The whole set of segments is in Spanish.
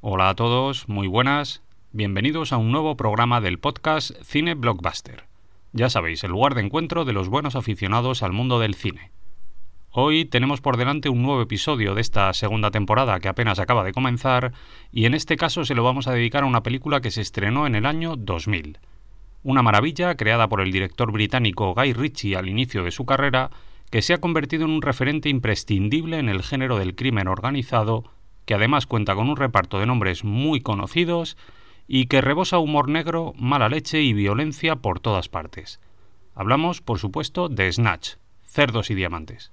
Hola a todos, muy buenas. Bienvenidos a un nuevo programa del podcast Cine Blockbuster. Ya sabéis, el lugar de encuentro de los buenos aficionados al mundo del cine. Hoy tenemos por delante un nuevo episodio de esta segunda temporada que apenas acaba de comenzar y en este caso se lo vamos a dedicar a una película que se estrenó en el año 2000. Una maravilla creada por el director británico Guy Ritchie al inicio de su carrera que se ha convertido en un referente imprescindible en el género del crimen organizado, que además cuenta con un reparto de nombres muy conocidos y que rebosa humor negro, mala leche y violencia por todas partes. Hablamos, por supuesto, de Snatch, Cerdos y Diamantes.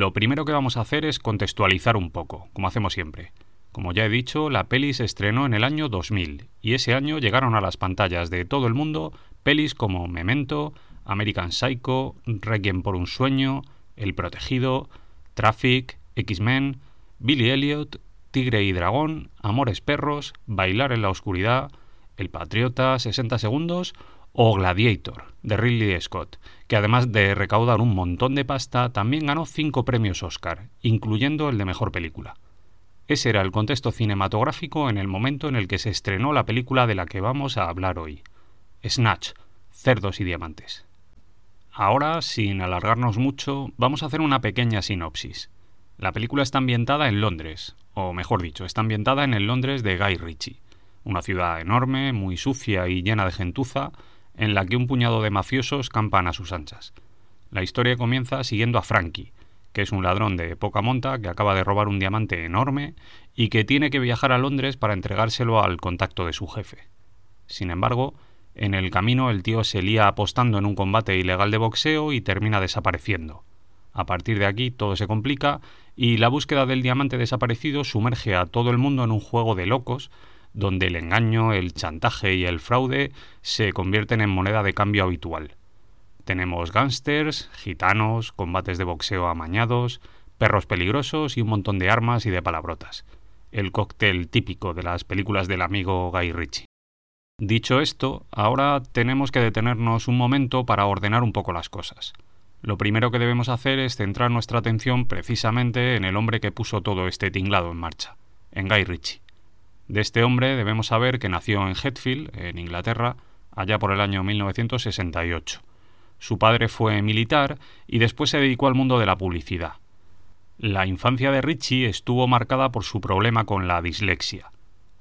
Lo primero que vamos a hacer es contextualizar un poco, como hacemos siempre. Como ya he dicho, la peli se estrenó en el año 2000 y ese año llegaron a las pantallas de todo el mundo pelis como Memento, American Psycho, Requiem por un sueño, El Protegido, Traffic, X-Men, Billy Elliot, Tigre y Dragón, Amores Perros, Bailar en la Oscuridad, El Patriota, 60 Segundos o Gladiator, de Ridley Scott, que además de recaudar un montón de pasta, también ganó cinco premios Oscar, incluyendo el de Mejor Película. Ese era el contexto cinematográfico en el momento en el que se estrenó la película de la que vamos a hablar hoy, Snatch, Cerdos y Diamantes. Ahora, sin alargarnos mucho, vamos a hacer una pequeña sinopsis. La película está ambientada en Londres, o mejor dicho, está ambientada en el Londres de Guy Ritchie, una ciudad enorme, muy sucia y llena de gentuza, en la que un puñado de mafiosos campan a sus anchas. La historia comienza siguiendo a Frankie, que es un ladrón de poca monta que acaba de robar un diamante enorme y que tiene que viajar a Londres para entregárselo al contacto de su jefe. Sin embargo, en el camino el tío se lía apostando en un combate ilegal de boxeo y termina desapareciendo. A partir de aquí todo se complica y la búsqueda del diamante desaparecido sumerge a todo el mundo en un juego de locos donde el engaño, el chantaje y el fraude se convierten en moneda de cambio habitual. Tenemos gángsters, gitanos, combates de boxeo amañados, perros peligrosos y un montón de armas y de palabrotas. El cóctel típico de las películas del amigo Guy Ritchie. Dicho esto, ahora tenemos que detenernos un momento para ordenar un poco las cosas. Lo primero que debemos hacer es centrar nuestra atención precisamente en el hombre que puso todo este tinglado en marcha, en Guy Ritchie. De este hombre debemos saber que nació en Hetfield, en Inglaterra, allá por el año 1968. Su padre fue militar y después se dedicó al mundo de la publicidad. La infancia de Richie estuvo marcada por su problema con la dislexia.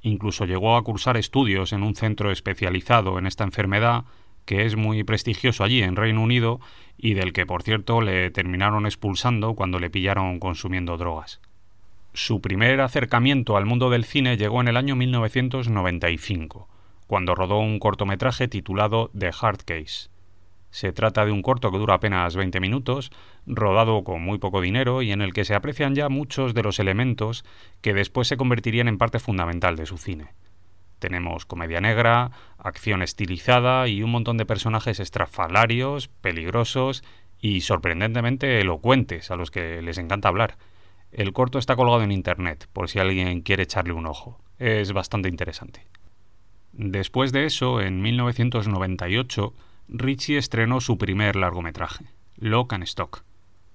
Incluso llegó a cursar estudios en un centro especializado en esta enfermedad, que es muy prestigioso allí en Reino Unido y del que, por cierto, le terminaron expulsando cuando le pillaron consumiendo drogas. Su primer acercamiento al mundo del cine llegó en el año 1995, cuando rodó un cortometraje titulado The Hard Case. Se trata de un corto que dura apenas 20 minutos, rodado con muy poco dinero y en el que se aprecian ya muchos de los elementos que después se convertirían en parte fundamental de su cine. Tenemos comedia negra, acción estilizada y un montón de personajes estrafalarios, peligrosos y sorprendentemente elocuentes a los que les encanta hablar. El corto está colgado en internet, por si alguien quiere echarle un ojo. Es bastante interesante. Después de eso, en 1998, Richie estrenó su primer largometraje, Lock and Stock,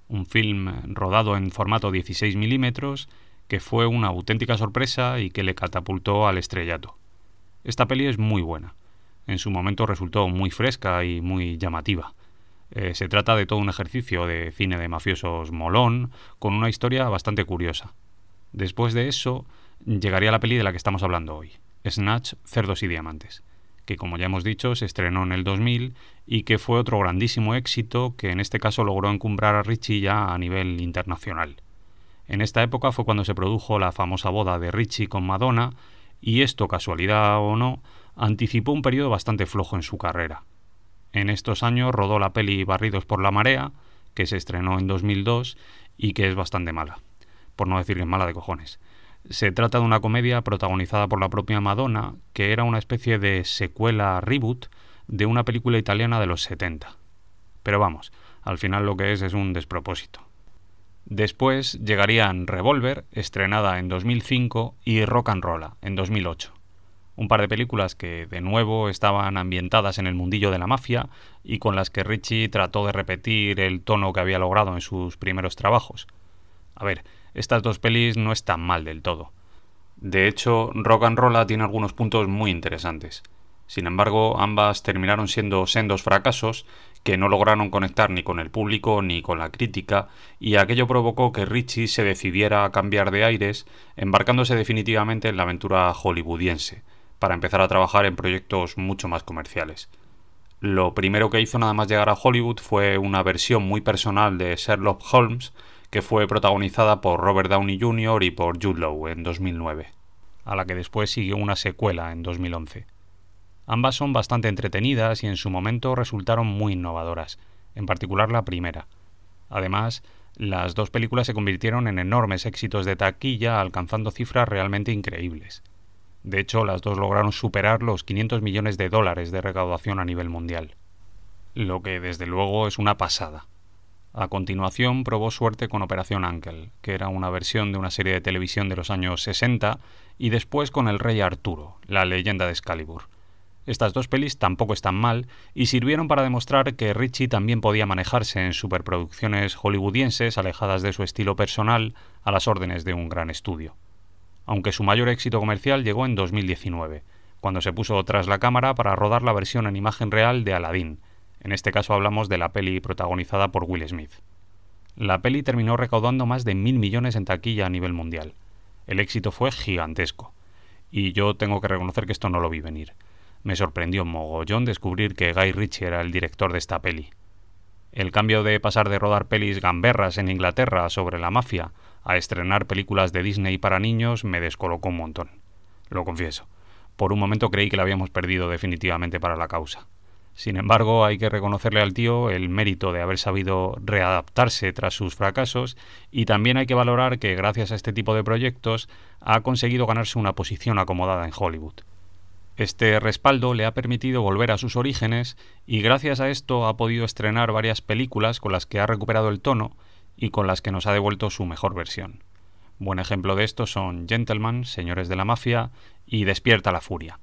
un film rodado en formato 16 milímetros que fue una auténtica sorpresa y que le catapultó al estrellato. Esta peli es muy buena. En su momento resultó muy fresca y muy llamativa. Eh, se trata de todo un ejercicio de cine de mafiosos molón, con una historia bastante curiosa. Después de eso, llegaría la peli de la que estamos hablando hoy, Snatch, Cerdos y Diamantes, que como ya hemos dicho se estrenó en el 2000 y que fue otro grandísimo éxito que en este caso logró encumbrar a Richie ya a nivel internacional. En esta época fue cuando se produjo la famosa boda de Richie con Madonna y esto, casualidad o no, anticipó un periodo bastante flojo en su carrera. En estos años rodó la peli Barridos por la Marea, que se estrenó en 2002 y que es bastante mala, por no decir que es mala de cojones. Se trata de una comedia protagonizada por la propia Madonna, que era una especie de secuela reboot de una película italiana de los 70. Pero vamos, al final lo que es es un despropósito. Después llegarían Revolver, estrenada en 2005, y Rock and Roll, en 2008. Un par de películas que de nuevo estaban ambientadas en el mundillo de la mafia y con las que Richie trató de repetir el tono que había logrado en sus primeros trabajos. A ver, estas dos pelis no están mal del todo. De hecho, Rock and Roll tiene algunos puntos muy interesantes. Sin embargo, ambas terminaron siendo sendos fracasos que no lograron conectar ni con el público ni con la crítica, y aquello provocó que Richie se decidiera a cambiar de aires, embarcándose definitivamente en la aventura hollywoodiense, para empezar a trabajar en proyectos mucho más comerciales. Lo primero que hizo nada más llegar a Hollywood fue una versión muy personal de Sherlock Holmes, que fue protagonizada por Robert Downey Jr. y por Jude Law en 2009, a la que después siguió una secuela en 2011. Ambas son bastante entretenidas y en su momento resultaron muy innovadoras, en particular la primera. Además, las dos películas se convirtieron en enormes éxitos de taquilla, alcanzando cifras realmente increíbles. De hecho, las dos lograron superar los 500 millones de dólares de recaudación a nivel mundial. Lo que desde luego es una pasada. A continuación probó suerte con Operación Ankel, que era una versión de una serie de televisión de los años 60, y después con El Rey Arturo, la leyenda de Excalibur. Estas dos pelis tampoco están mal y sirvieron para demostrar que Richie también podía manejarse en superproducciones hollywoodienses alejadas de su estilo personal a las órdenes de un gran estudio. Aunque su mayor éxito comercial llegó en 2019, cuando se puso tras la cámara para rodar la versión en imagen real de Aladdin. En este caso hablamos de la peli protagonizada por Will Smith. La peli terminó recaudando más de mil millones en taquilla a nivel mundial. El éxito fue gigantesco. Y yo tengo que reconocer que esto no lo vi venir me sorprendió mogollón descubrir que Guy Ritchie era el director de esta peli. El cambio de pasar de rodar pelis gamberras en Inglaterra sobre la mafia a estrenar películas de Disney para niños me descolocó un montón. Lo confieso. Por un momento creí que la habíamos perdido definitivamente para la causa. Sin embargo, hay que reconocerle al tío el mérito de haber sabido readaptarse tras sus fracasos y también hay que valorar que gracias a este tipo de proyectos ha conseguido ganarse una posición acomodada en Hollywood. Este respaldo le ha permitido volver a sus orígenes y gracias a esto ha podido estrenar varias películas con las que ha recuperado el tono y con las que nos ha devuelto su mejor versión. Buen ejemplo de esto son Gentleman, Señores de la Mafia y Despierta la Furia.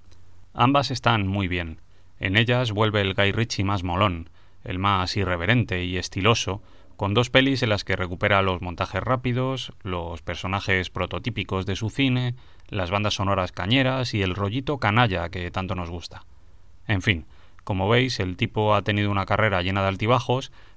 Ambas están muy bien. En ellas vuelve el Guy Ritchie más molón, el más irreverente y estiloso, con dos pelis en las que recupera los montajes rápidos, los personajes prototípicos de su cine, las bandas sonoras cañeras y el rollito canalla que tanto nos gusta. En fin, como veis, el tipo ha tenido una carrera llena de altibajos,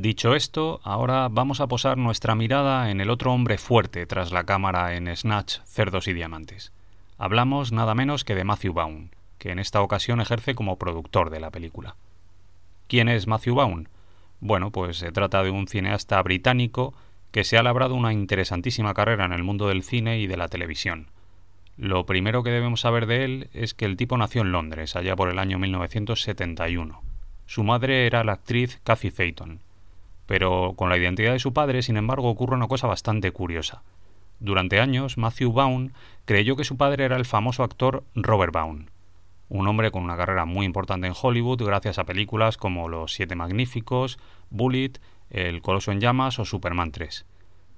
Dicho esto, ahora vamos a posar nuestra mirada en el otro hombre fuerte tras la cámara en Snatch, Cerdos y Diamantes. Hablamos nada menos que de Matthew Vaughn, que en esta ocasión ejerce como productor de la película. ¿Quién es Matthew Vaughn? Bueno, pues se trata de un cineasta británico que se ha labrado una interesantísima carrera en el mundo del cine y de la televisión. Lo primero que debemos saber de él es que el tipo nació en Londres, allá por el año 1971. Su madre era la actriz Cathy Phaeton. Pero con la identidad de su padre, sin embargo, ocurre una cosa bastante curiosa. Durante años, Matthew Vaughn creyó que su padre era el famoso actor Robert Vaughn un hombre con una carrera muy importante en Hollywood gracias a películas como Los Siete Magníficos, Bullet, El Coloso en Llamas o Superman 3.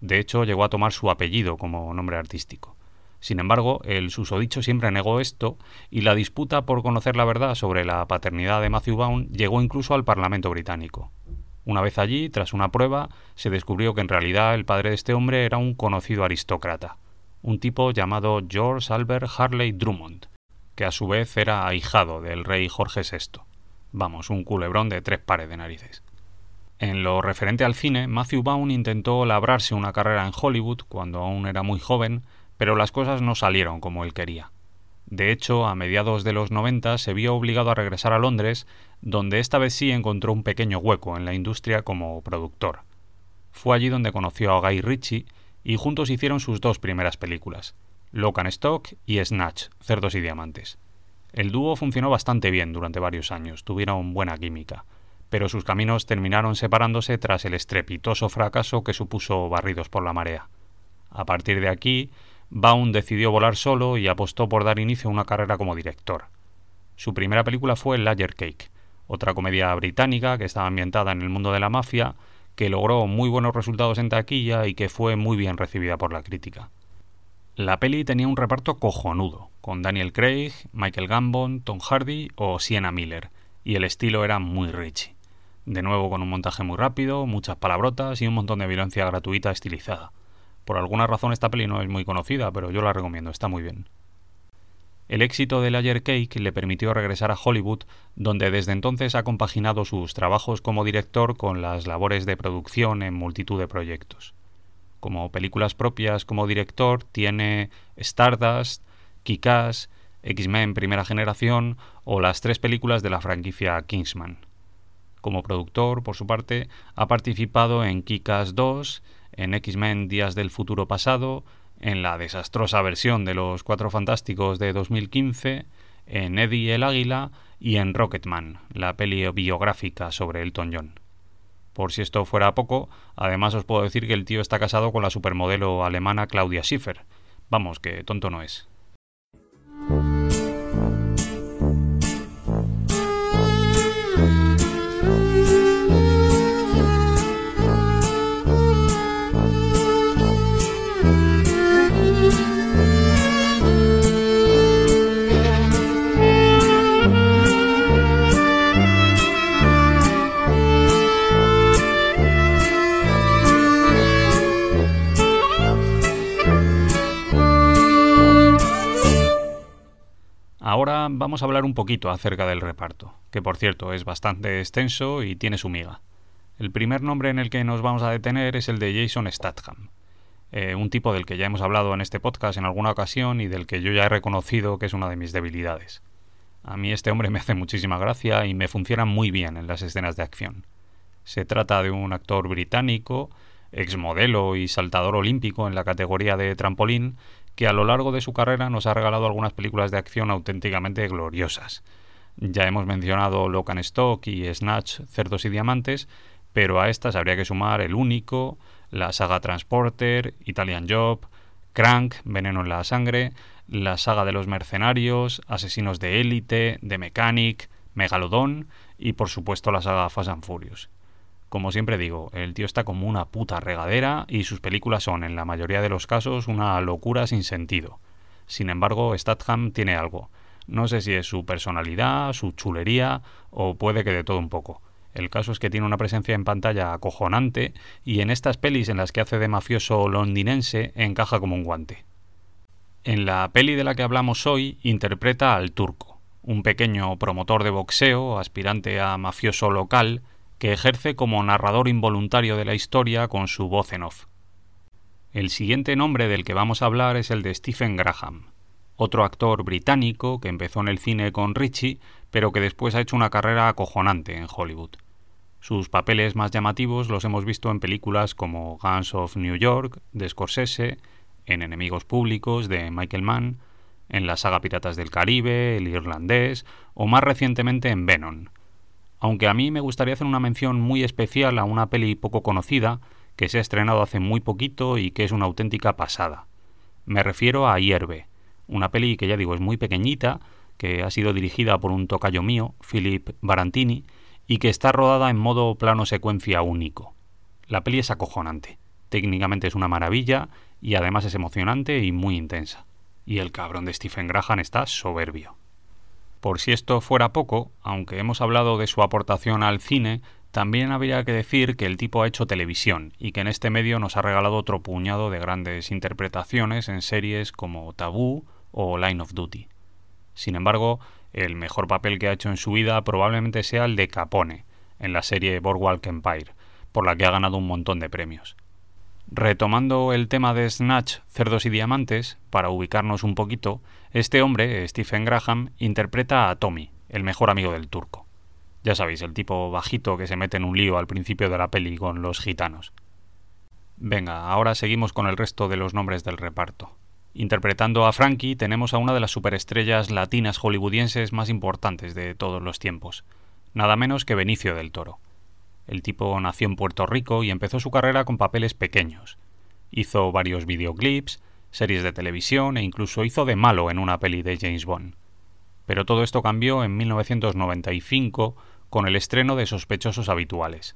De hecho, llegó a tomar su apellido como nombre artístico. Sin embargo, el susodicho siempre negó esto y la disputa por conocer la verdad sobre la paternidad de Matthew Vaughn llegó incluso al Parlamento británico. Una vez allí, tras una prueba, se descubrió que en realidad el padre de este hombre era un conocido aristócrata, un tipo llamado George Albert Harley Drummond, que a su vez era ahijado del rey Jorge VI. Vamos, un culebrón de tres pares de narices. En lo referente al cine, Matthew Vaughn intentó labrarse una carrera en Hollywood cuando aún era muy joven, pero las cosas no salieron como él quería. De hecho, a mediados de los 90 se vio obligado a regresar a Londres, donde esta vez sí encontró un pequeño hueco en la industria como productor. Fue allí donde conoció a Guy Ritchie y juntos hicieron sus dos primeras películas, Locan Stock y Snatch, Cerdos y Diamantes. El dúo funcionó bastante bien durante varios años, tuvieron buena química pero sus caminos terminaron separándose tras el estrepitoso fracaso que supuso Barridos por la Marea. A partir de aquí, Baum decidió volar solo y apostó por dar inicio a una carrera como director. Su primera película fue Layer Cake, otra comedia británica que estaba ambientada en el mundo de la mafia, que logró muy buenos resultados en taquilla y que fue muy bien recibida por la crítica. La peli tenía un reparto cojonudo, con Daniel Craig, Michael Gambon, Tom Hardy o Sienna Miller, y el estilo era muy rich de nuevo con un montaje muy rápido, muchas palabrotas y un montón de violencia gratuita estilizada. Por alguna razón esta peli no es muy conocida, pero yo la recomiendo, está muy bien. El éxito de Layer Cake le permitió regresar a Hollywood, donde desde entonces ha compaginado sus trabajos como director con las labores de producción en multitud de proyectos. Como películas propias como director tiene Stardust, Kick-Ass, X-Men Primera Generación o las tres películas de la franquicia Kingsman. Como productor, por su parte, ha participado en Kikas 2, en X-Men Días del Futuro Pasado, en la desastrosa versión de Los Cuatro Fantásticos de 2015, en Eddie el Águila y en Rocketman, la peli biográfica sobre Elton John. Por si esto fuera poco, además os puedo decir que el tío está casado con la supermodelo alemana Claudia Schiffer. Vamos, que tonto no es. Ahora vamos a hablar un poquito acerca del reparto, que por cierto es bastante extenso y tiene su miga. El primer nombre en el que nos vamos a detener es el de Jason Statham, eh, un tipo del que ya hemos hablado en este podcast en alguna ocasión y del que yo ya he reconocido que es una de mis debilidades. A mí este hombre me hace muchísima gracia y me funciona muy bien en las escenas de acción. Se trata de un actor británico, exmodelo y saltador olímpico en la categoría de trampolín, que a lo largo de su carrera nos ha regalado algunas películas de acción auténticamente gloriosas. Ya hemos mencionado Locan Stock y Snatch, Cerdos y Diamantes, pero a estas habría que sumar El Único, la saga Transporter, Italian Job, Crank, Veneno en la Sangre, la saga de los Mercenarios, Asesinos de Élite, The Mechanic, Megalodón y por supuesto la saga Fast and Furious. Como siempre digo, el tío está como una puta regadera y sus películas son, en la mayoría de los casos, una locura sin sentido. Sin embargo, Statham tiene algo. No sé si es su personalidad, su chulería o puede que de todo un poco. El caso es que tiene una presencia en pantalla acojonante y en estas pelis en las que hace de mafioso londinense encaja como un guante. En la peli de la que hablamos hoy interpreta al turco, un pequeño promotor de boxeo, aspirante a mafioso local, que ejerce como narrador involuntario de la historia con su voz en off. El siguiente nombre del que vamos a hablar es el de Stephen Graham, otro actor británico que empezó en el cine con Richie, pero que después ha hecho una carrera acojonante en Hollywood. Sus papeles más llamativos los hemos visto en películas como Guns of New York de Scorsese, en Enemigos Públicos de Michael Mann, en la saga Piratas del Caribe, El Irlandés o más recientemente en Venom, aunque a mí me gustaría hacer una mención muy especial a una peli poco conocida que se ha estrenado hace muy poquito y que es una auténtica pasada. Me refiero a Hierve, una peli que ya digo es muy pequeñita, que ha sido dirigida por un tocayo mío, Philip Barantini, y que está rodada en modo plano secuencia único. La peli es acojonante, técnicamente es una maravilla y además es emocionante y muy intensa. Y el cabrón de Stephen Graham está soberbio. Por si esto fuera poco, aunque hemos hablado de su aportación al cine, también habría que decir que el tipo ha hecho televisión y que en este medio nos ha regalado otro puñado de grandes interpretaciones en series como Tabú o Line of Duty. Sin embargo, el mejor papel que ha hecho en su vida probablemente sea el de Capone, en la serie Boardwalk Empire, por la que ha ganado un montón de premios. Retomando el tema de Snatch, Cerdos y Diamantes, para ubicarnos un poquito, este hombre, Stephen Graham, interpreta a Tommy, el mejor amigo del turco. Ya sabéis, el tipo bajito que se mete en un lío al principio de la peli con los gitanos. Venga, ahora seguimos con el resto de los nombres del reparto. Interpretando a Frankie tenemos a una de las superestrellas latinas hollywoodienses más importantes de todos los tiempos, nada menos que Benicio del Toro. El tipo nació en Puerto Rico y empezó su carrera con papeles pequeños. Hizo varios videoclips, series de televisión e incluso hizo de malo en una peli de James Bond. Pero todo esto cambió en 1995 con el estreno de Sospechosos Habituales,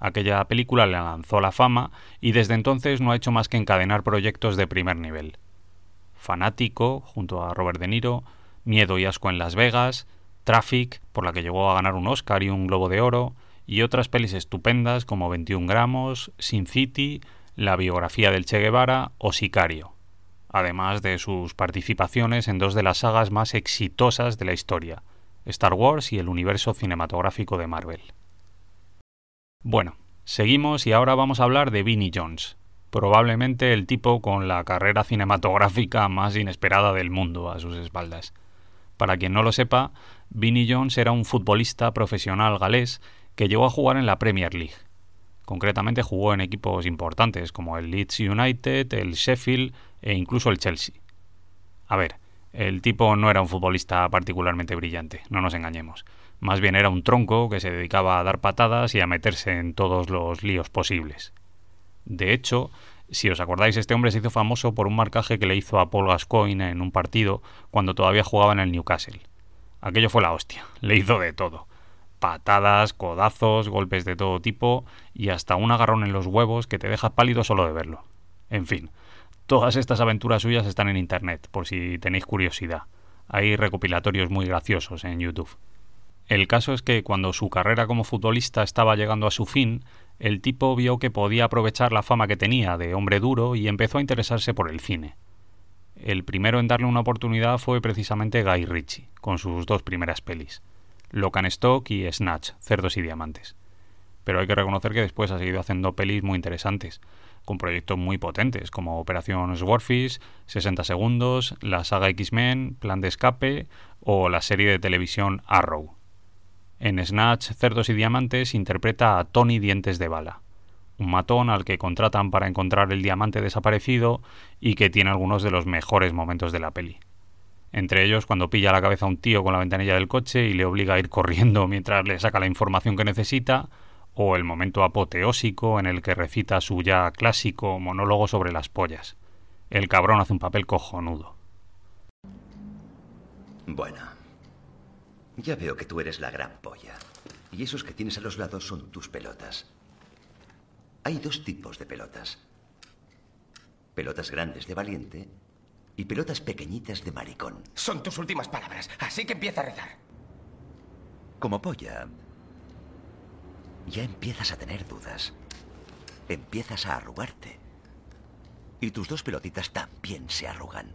Aquella película le lanzó la fama y desde entonces no ha hecho más que encadenar proyectos de primer nivel. Fanático, junto a Robert De Niro, Miedo y Asco en Las Vegas, Traffic, por la que llegó a ganar un Oscar y un Globo de Oro, y otras pelis estupendas como 21 gramos, Sin City, la biografía del Che Guevara o Sicario, además de sus participaciones en dos de las sagas más exitosas de la historia, Star Wars y el universo cinematográfico de Marvel. Bueno, seguimos y ahora vamos a hablar de Vinnie Jones, probablemente el tipo con la carrera cinematográfica más inesperada del mundo a sus espaldas. Para quien no lo sepa, Vinnie Jones era un futbolista profesional galés que llegó a jugar en la Premier League. Concretamente jugó en equipos importantes como el Leeds United, el Sheffield e incluso el Chelsea. A ver, el tipo no era un futbolista particularmente brillante, no nos engañemos. Más bien era un tronco que se dedicaba a dar patadas y a meterse en todos los líos posibles. De hecho, si os acordáis, este hombre se hizo famoso por un marcaje que le hizo a Paul Gascoigne en un partido cuando todavía jugaba en el Newcastle. Aquello fue la hostia, le hizo de todo. Patadas, codazos, golpes de todo tipo y hasta un agarrón en los huevos que te deja pálido solo de verlo. En fin, todas estas aventuras suyas están en Internet, por si tenéis curiosidad. Hay recopilatorios muy graciosos en YouTube. El caso es que cuando su carrera como futbolista estaba llegando a su fin, el tipo vio que podía aprovechar la fama que tenía de hombre duro y empezó a interesarse por el cine. El primero en darle una oportunidad fue precisamente Guy Ritchie, con sus dos primeras pelis, Locan Stock y Snatch, Cerdos y Diamantes. Pero hay que reconocer que después ha seguido haciendo pelis muy interesantes, con proyectos muy potentes como Operación Swordfish, 60 Segundos, la saga X-Men, Plan de Escape o la serie de televisión Arrow. En Snatch, Cerdos y Diamantes interpreta a Tony Dientes de Bala, un matón al que contratan para encontrar el diamante desaparecido y que tiene algunos de los mejores momentos de la peli. Entre ellos cuando pilla la cabeza a un tío con la ventanilla del coche y le obliga a ir corriendo mientras le saca la información que necesita, o el momento apoteósico en el que recita su ya clásico monólogo sobre las pollas. El cabrón hace un papel cojonudo. Bueno, ya veo que tú eres la gran polla. Y esos que tienes a los lados son tus pelotas. Hay dos tipos de pelotas. Pelotas grandes de valiente y pelotas pequeñitas de maricón. Son tus últimas palabras, así que empieza a rezar. Como polla, ya empiezas a tener dudas. Empiezas a arrugarte. Y tus dos pelotitas también se arrugan.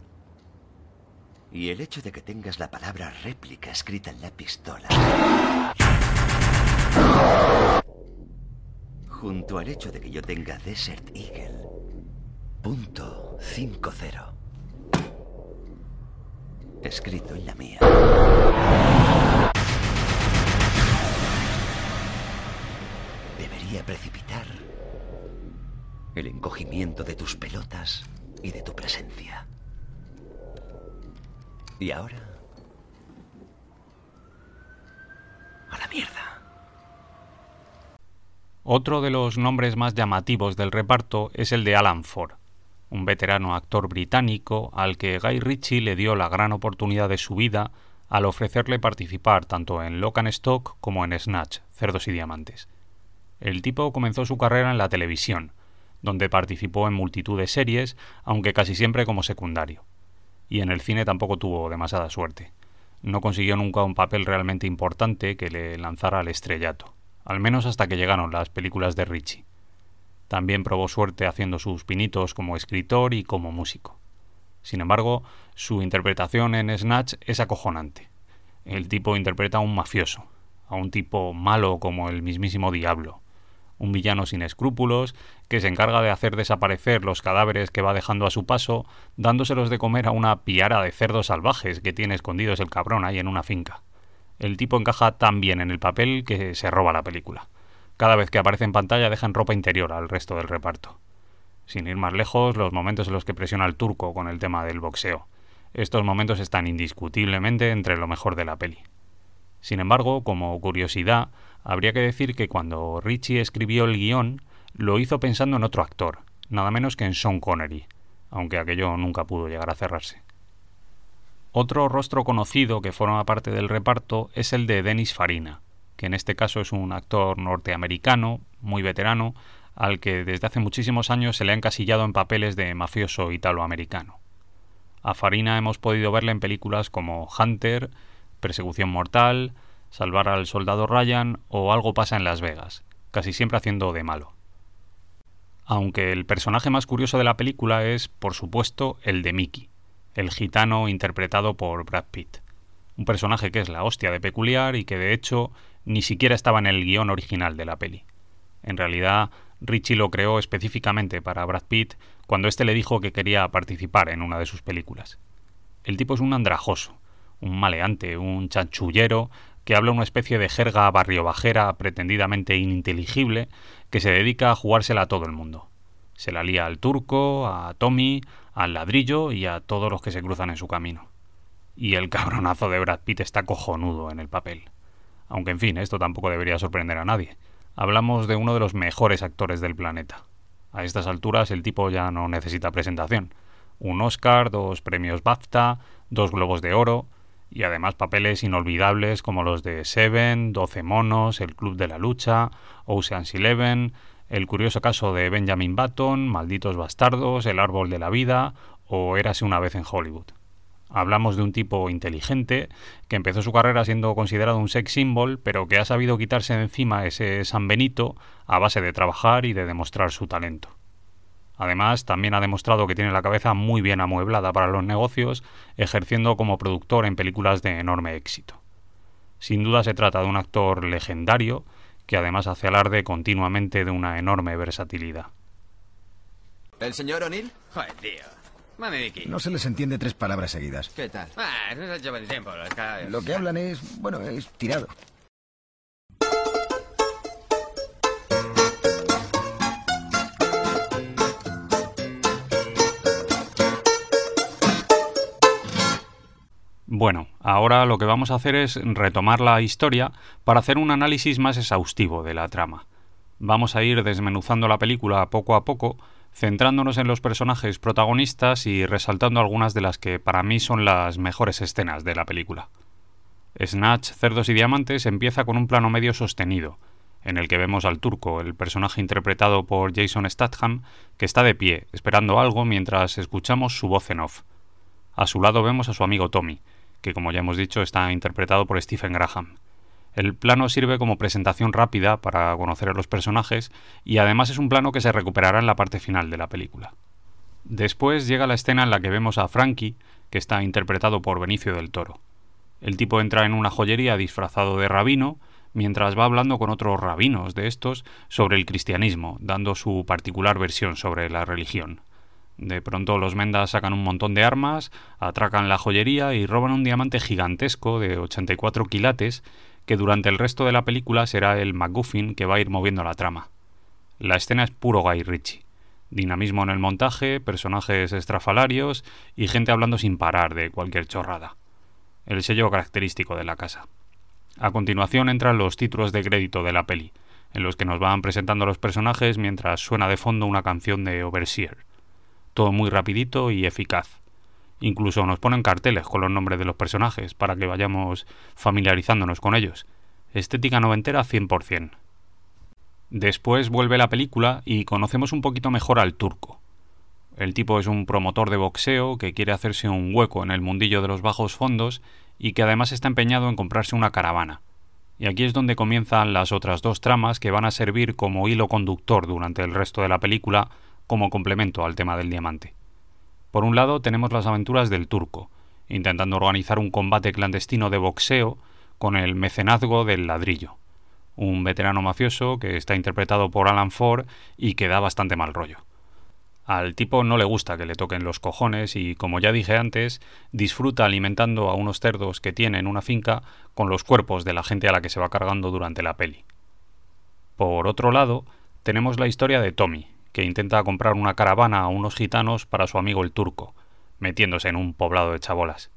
Y el hecho de que tengas la palabra réplica escrita en la pistola. Junto al hecho de que yo tenga Desert Eagle. Punto 5-0. Escrito en la mía. Debería precipitar el encogimiento de tus pelotas y de tu presencia. ¿Y ahora? A la mierda. Otro de los nombres más llamativos del reparto es el de Alan Ford, un veterano actor británico al que Guy Ritchie le dio la gran oportunidad de su vida al ofrecerle participar tanto en Lock and Stock como en Snatch, Cerdos y Diamantes. El tipo comenzó su carrera en la televisión, donde participó en multitud de series, aunque casi siempre como secundario y en el cine tampoco tuvo demasiada suerte. No consiguió nunca un papel realmente importante que le lanzara al estrellato, al menos hasta que llegaron las películas de Ritchie. También probó suerte haciendo sus pinitos como escritor y como músico. Sin embargo, su interpretación en Snatch es acojonante. El tipo interpreta a un mafioso, a un tipo malo como el mismísimo diablo, un villano sin escrúpulos, que se encarga de hacer desaparecer los cadáveres que va dejando a su paso, dándoselos de comer a una piara de cerdos salvajes que tiene escondidos el cabrón ahí en una finca. El tipo encaja tan bien en el papel que se roba la película. Cada vez que aparece en pantalla deja en ropa interior al resto del reparto. Sin ir más lejos, los momentos en los que presiona al turco con el tema del boxeo. Estos momentos están indiscutiblemente entre lo mejor de la peli. Sin embargo, como curiosidad, habría que decir que cuando Richie escribió el guion, lo hizo pensando en otro actor, nada menos que en Sean Connery, aunque aquello nunca pudo llegar a cerrarse. Otro rostro conocido que forma parte del reparto es el de Dennis Farina, que en este caso es un actor norteamericano, muy veterano, al que desde hace muchísimos años se le ha encasillado en papeles de mafioso italoamericano. A Farina hemos podido verle en películas como Hunter, Persecución Mortal, Salvar al Soldado Ryan o Algo pasa en Las Vegas, casi siempre haciendo de malo. Aunque el personaje más curioso de la película es, por supuesto, el de Mickey, el gitano interpretado por Brad Pitt. Un personaje que es la hostia de peculiar y que de hecho ni siquiera estaba en el guion original de la peli. En realidad, Richie lo creó específicamente para Brad Pitt cuando éste le dijo que quería participar en una de sus películas. El tipo es un andrajoso, un maleante, un chanchullero que habla una especie de jerga barriobajera pretendidamente ininteligible que se dedica a jugársela a todo el mundo. Se la lía al turco, a Tommy, al ladrillo y a todos los que se cruzan en su camino. Y el cabronazo de Brad Pitt está cojonudo en el papel. Aunque en fin, esto tampoco debería sorprender a nadie. Hablamos de uno de los mejores actores del planeta. A estas alturas el tipo ya no necesita presentación. Un Oscar, dos premios BAFTA, dos Globos de Oro, y además papeles inolvidables como los de Seven, Doce Monos, El Club de la Lucha, Ocean's Eleven, El curioso caso de Benjamin Button, Malditos Bastardos, El Árbol de la Vida o Érase una vez en Hollywood. Hablamos de un tipo inteligente que empezó su carrera siendo considerado un sex symbol, pero que ha sabido quitarse de encima ese San Benito a base de trabajar y de demostrar su talento. Además, también ha demostrado que tiene la cabeza muy bien amueblada para los negocios, ejerciendo como productor en películas de enorme éxito. Sin duda se trata de un actor legendario que además hace alarde continuamente de una enorme versatilidad. ¿El señor O'Neill? No se les entiende tres palabras seguidas. ¿Qué tal? Ah, no lleva el tiempo. Lo que hablan es, bueno, es tirado. Bueno, ahora lo que vamos a hacer es retomar la historia para hacer un análisis más exhaustivo de la trama. Vamos a ir desmenuzando la película poco a poco, centrándonos en los personajes protagonistas y resaltando algunas de las que para mí son las mejores escenas de la película. Snatch, Cerdos y Diamantes empieza con un plano medio sostenido, en el que vemos al turco, el personaje interpretado por Jason Statham, que está de pie, esperando algo mientras escuchamos su voz en off. A su lado vemos a su amigo Tommy, que como ya hemos dicho está interpretado por Stephen Graham. El plano sirve como presentación rápida para conocer a los personajes y además es un plano que se recuperará en la parte final de la película. Después llega la escena en la que vemos a Frankie, que está interpretado por Benicio del Toro. El tipo entra en una joyería disfrazado de rabino, mientras va hablando con otros rabinos de estos sobre el cristianismo, dando su particular versión sobre la religión. De pronto los Mendas sacan un montón de armas, atracan la joyería y roban un diamante gigantesco de 84 quilates que durante el resto de la película será el MacGuffin que va a ir moviendo la trama. La escena es puro Guy Ritchie. Dinamismo en el montaje, personajes estrafalarios y gente hablando sin parar de cualquier chorrada. El sello característico de la casa. A continuación entran los títulos de crédito de la peli, en los que nos van presentando los personajes mientras suena de fondo una canción de Overseer. Todo muy rapidito y eficaz. Incluso nos ponen carteles con los nombres de los personajes para que vayamos familiarizándonos con ellos. Estética noventera 100%. Después vuelve la película y conocemos un poquito mejor al turco. El tipo es un promotor de boxeo que quiere hacerse un hueco en el mundillo de los bajos fondos y que además está empeñado en comprarse una caravana. Y aquí es donde comienzan las otras dos tramas que van a servir como hilo conductor durante el resto de la película como complemento al tema del diamante. Por un lado tenemos las aventuras del turco, intentando organizar un combate clandestino de boxeo con el mecenazgo del ladrillo. un veterano mafioso que está interpretado por Alan Ford y que da bastante mal rollo. Al tipo no le gusta que le toquen los cojones y, como ya dije antes, disfruta alimentando a unos cerdos que tiene en una finca con los cuerpos de la gente a la que se va cargando durante la peli. Por otro lado, tenemos la historia de Tommy, que intenta comprar una caravana a unos gitanos para su amigo el turco, metiéndose en un poblado de chabolas.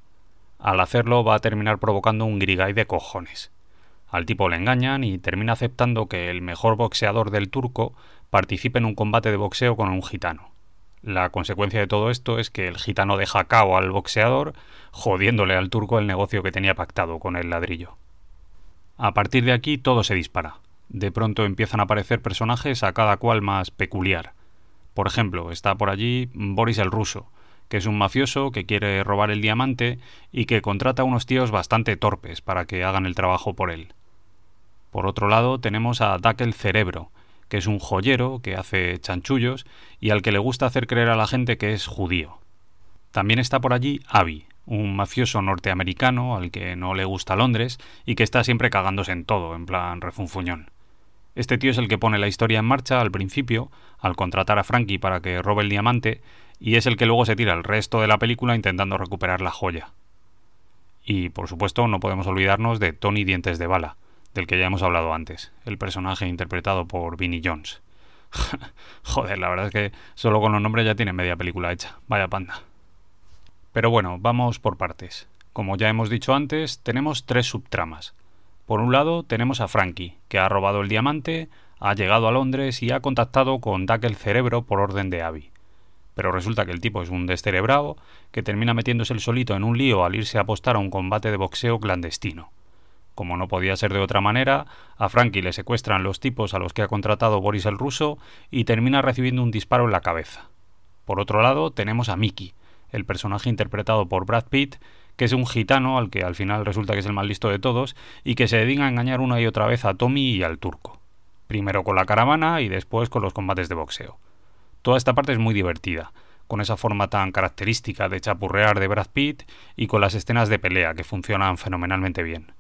Al hacerlo va a terminar provocando un grigay de cojones. Al tipo le engañan y termina aceptando que el mejor boxeador del turco participe en un combate de boxeo con un gitano. La consecuencia de todo esto es que el gitano deja cao al boxeador, jodiéndole al turco el negocio que tenía pactado con el ladrillo. A partir de aquí todo se dispara. De pronto empiezan a aparecer personajes a cada cual más peculiar. Por ejemplo, está por allí Boris el ruso, que es un mafioso que quiere robar el diamante y que contrata a unos tíos bastante torpes para que hagan el trabajo por él. Por otro lado, tenemos a Duck el cerebro, que es un joyero que hace chanchullos y al que le gusta hacer creer a la gente que es judío. También está por allí Abby, un mafioso norteamericano al que no le gusta Londres y que está siempre cagándose en todo, en plan refunfuñón. Este tío es el que pone la historia en marcha al principio, al contratar a Frankie para que robe el diamante, y es el que luego se tira el resto de la película intentando recuperar la joya. Y, por supuesto, no podemos olvidarnos de Tony Dientes de Bala, del que ya hemos hablado antes, el personaje interpretado por Vinnie Jones. Joder, la verdad es que solo con los nombres ya tiene media película hecha. Vaya panda. Pero bueno, vamos por partes. Como ya hemos dicho antes, tenemos tres subtramas. Por un lado, tenemos a Frankie, que ha robado el diamante, ha llegado a Londres y ha contactado con Duck el cerebro por orden de Abby. Pero resulta que el tipo es un descerebrado que termina metiéndose el solito en un lío al irse a apostar a un combate de boxeo clandestino. Como no podía ser de otra manera, a Frankie le secuestran los tipos a los que ha contratado Boris el ruso y termina recibiendo un disparo en la cabeza. Por otro lado, tenemos a Mickey, el personaje interpretado por Brad Pitt, que es un gitano al que al final resulta que es el más listo de todos y que se dedica a engañar una y otra vez a Tommy y al turco. Primero con la caravana y después con los combates de boxeo. Toda esta parte es muy divertida, con esa forma tan característica de chapurrear de Brad Pitt y con las escenas de pelea que funcionan fenomenalmente bien.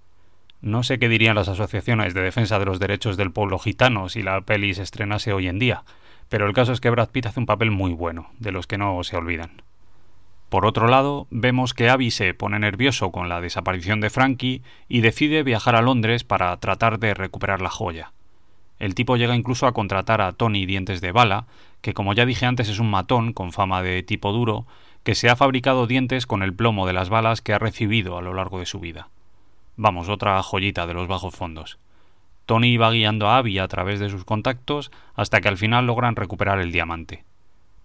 No sé qué dirían las asociaciones de defensa de los derechos del pueblo gitano si la peli se estrenase hoy en día, pero el caso es que Brad Pitt hace un papel muy bueno, de los que no se olvidan. Por otro lado, vemos que Abby se pone nervioso con la desaparición de Frankie y decide viajar a Londres para tratar de recuperar la joya. El tipo llega incluso a contratar a Tony Dientes de Bala, que como ya dije antes es un matón con fama de tipo duro, que se ha fabricado dientes con el plomo de las balas que ha recibido a lo largo de su vida. Vamos, otra joyita de los bajos fondos. Tony va guiando a Abby a través de sus contactos hasta que al final logran recuperar el diamante.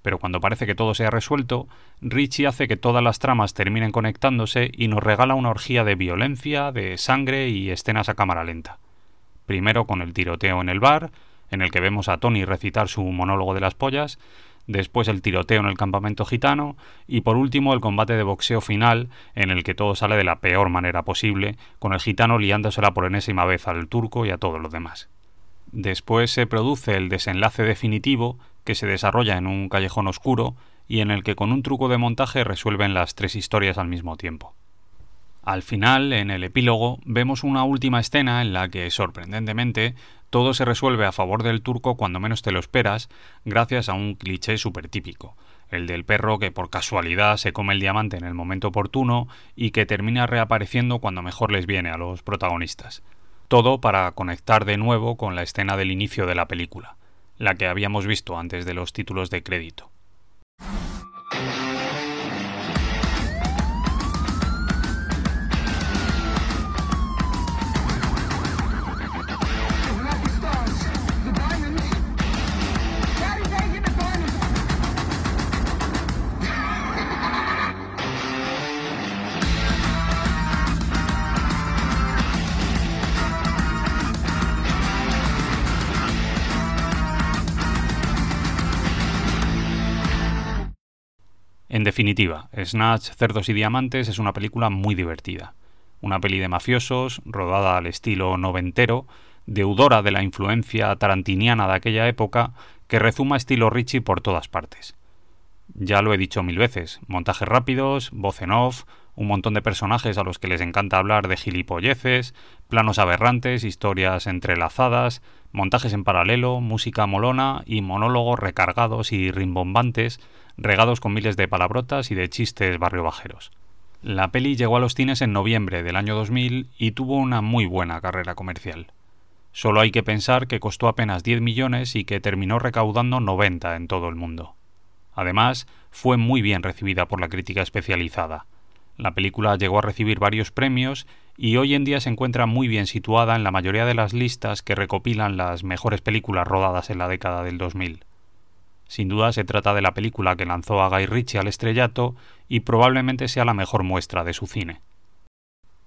Pero cuando parece que todo se ha resuelto, Richie hace que todas las tramas terminen conectándose y nos regala una orgía de violencia, de sangre y escenas a cámara lenta. Primero con el tiroteo en el bar, en el que vemos a Tony recitar su monólogo de las pollas, después el tiroteo en el campamento gitano y por último el combate de boxeo final en el que todo sale de la peor manera posible, con el gitano liándosela por enésima vez al turco y a todos los demás. Después se produce el desenlace definitivo que se desarrolla en un callejón oscuro y en el que con un truco de montaje resuelven las tres historias al mismo tiempo. Al final, en el epílogo, vemos una última escena en la que, sorprendentemente, todo se resuelve a favor del turco cuando menos te lo esperas, gracias a un cliché súper típico, el del perro que por casualidad se come el diamante en el momento oportuno y que termina reapareciendo cuando mejor les viene a los protagonistas. Todo para conectar de nuevo con la escena del inicio de la película, la que habíamos visto antes de los títulos de crédito. Definitiva, Snatch, Cerdos y Diamantes es una película muy divertida. Una peli de mafiosos, rodada al estilo noventero, deudora de la influencia tarantiniana de aquella época, que rezuma estilo Richie por todas partes. Ya lo he dicho mil veces, montajes rápidos, voz en off, un montón de personajes a los que les encanta hablar de gilipolleces, planos aberrantes, historias entrelazadas, montajes en paralelo, música molona y monólogos recargados y rimbombantes, regados con miles de palabrotas y de chistes barriobajeros. La peli llegó a los cines en noviembre del año 2000 y tuvo una muy buena carrera comercial. Solo hay que pensar que costó apenas 10 millones y que terminó recaudando 90 en todo el mundo. Además, fue muy bien recibida por la crítica especializada. La película llegó a recibir varios premios y hoy en día se encuentra muy bien situada en la mayoría de las listas que recopilan las mejores películas rodadas en la década del 2000. Sin duda se trata de la película que lanzó a Guy Ritchie al estrellato y probablemente sea la mejor muestra de su cine.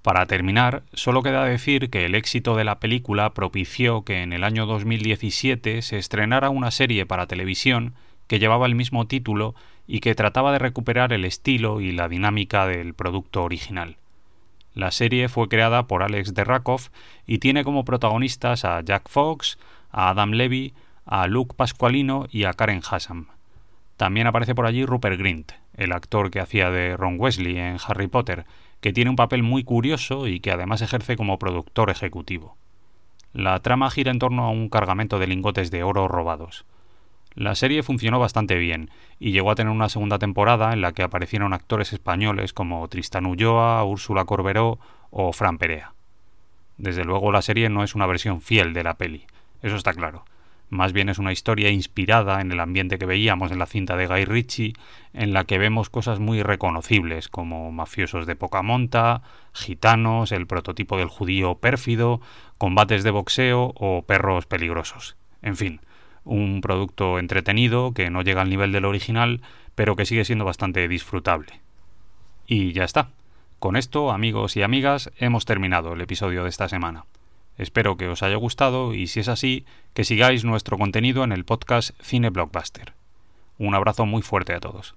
Para terminar, solo queda decir que el éxito de la película propició que en el año 2017 se estrenara una serie para televisión que llevaba el mismo título y que trataba de recuperar el estilo y la dinámica del producto original. La serie fue creada por Alex de Rakov y tiene como protagonistas a Jack Fox, a Adam Levy, a Luke Pasqualino y a Karen Hassan. También aparece por allí Rupert Grint, el actor que hacía de Ron Wesley en Harry Potter, que tiene un papel muy curioso y que además ejerce como productor ejecutivo. La trama gira en torno a un cargamento de lingotes de oro robados. La serie funcionó bastante bien y llegó a tener una segunda temporada en la que aparecieron actores españoles como Tristan Ulloa, Úrsula Corberó o Fran Perea. Desde luego la serie no es una versión fiel de la peli, eso está claro. Más bien es una historia inspirada en el ambiente que veíamos en la cinta de Guy Ritchie, en la que vemos cosas muy reconocibles como mafiosos de poca monta, gitanos, el prototipo del judío pérfido, combates de boxeo o perros peligrosos. En fin, un producto entretenido que no llega al nivel del original, pero que sigue siendo bastante disfrutable. Y ya está. Con esto, amigos y amigas, hemos terminado el episodio de esta semana. Espero que os haya gustado y si es así, que sigáis nuestro contenido en el podcast Cine Blockbuster. Un abrazo muy fuerte a todos.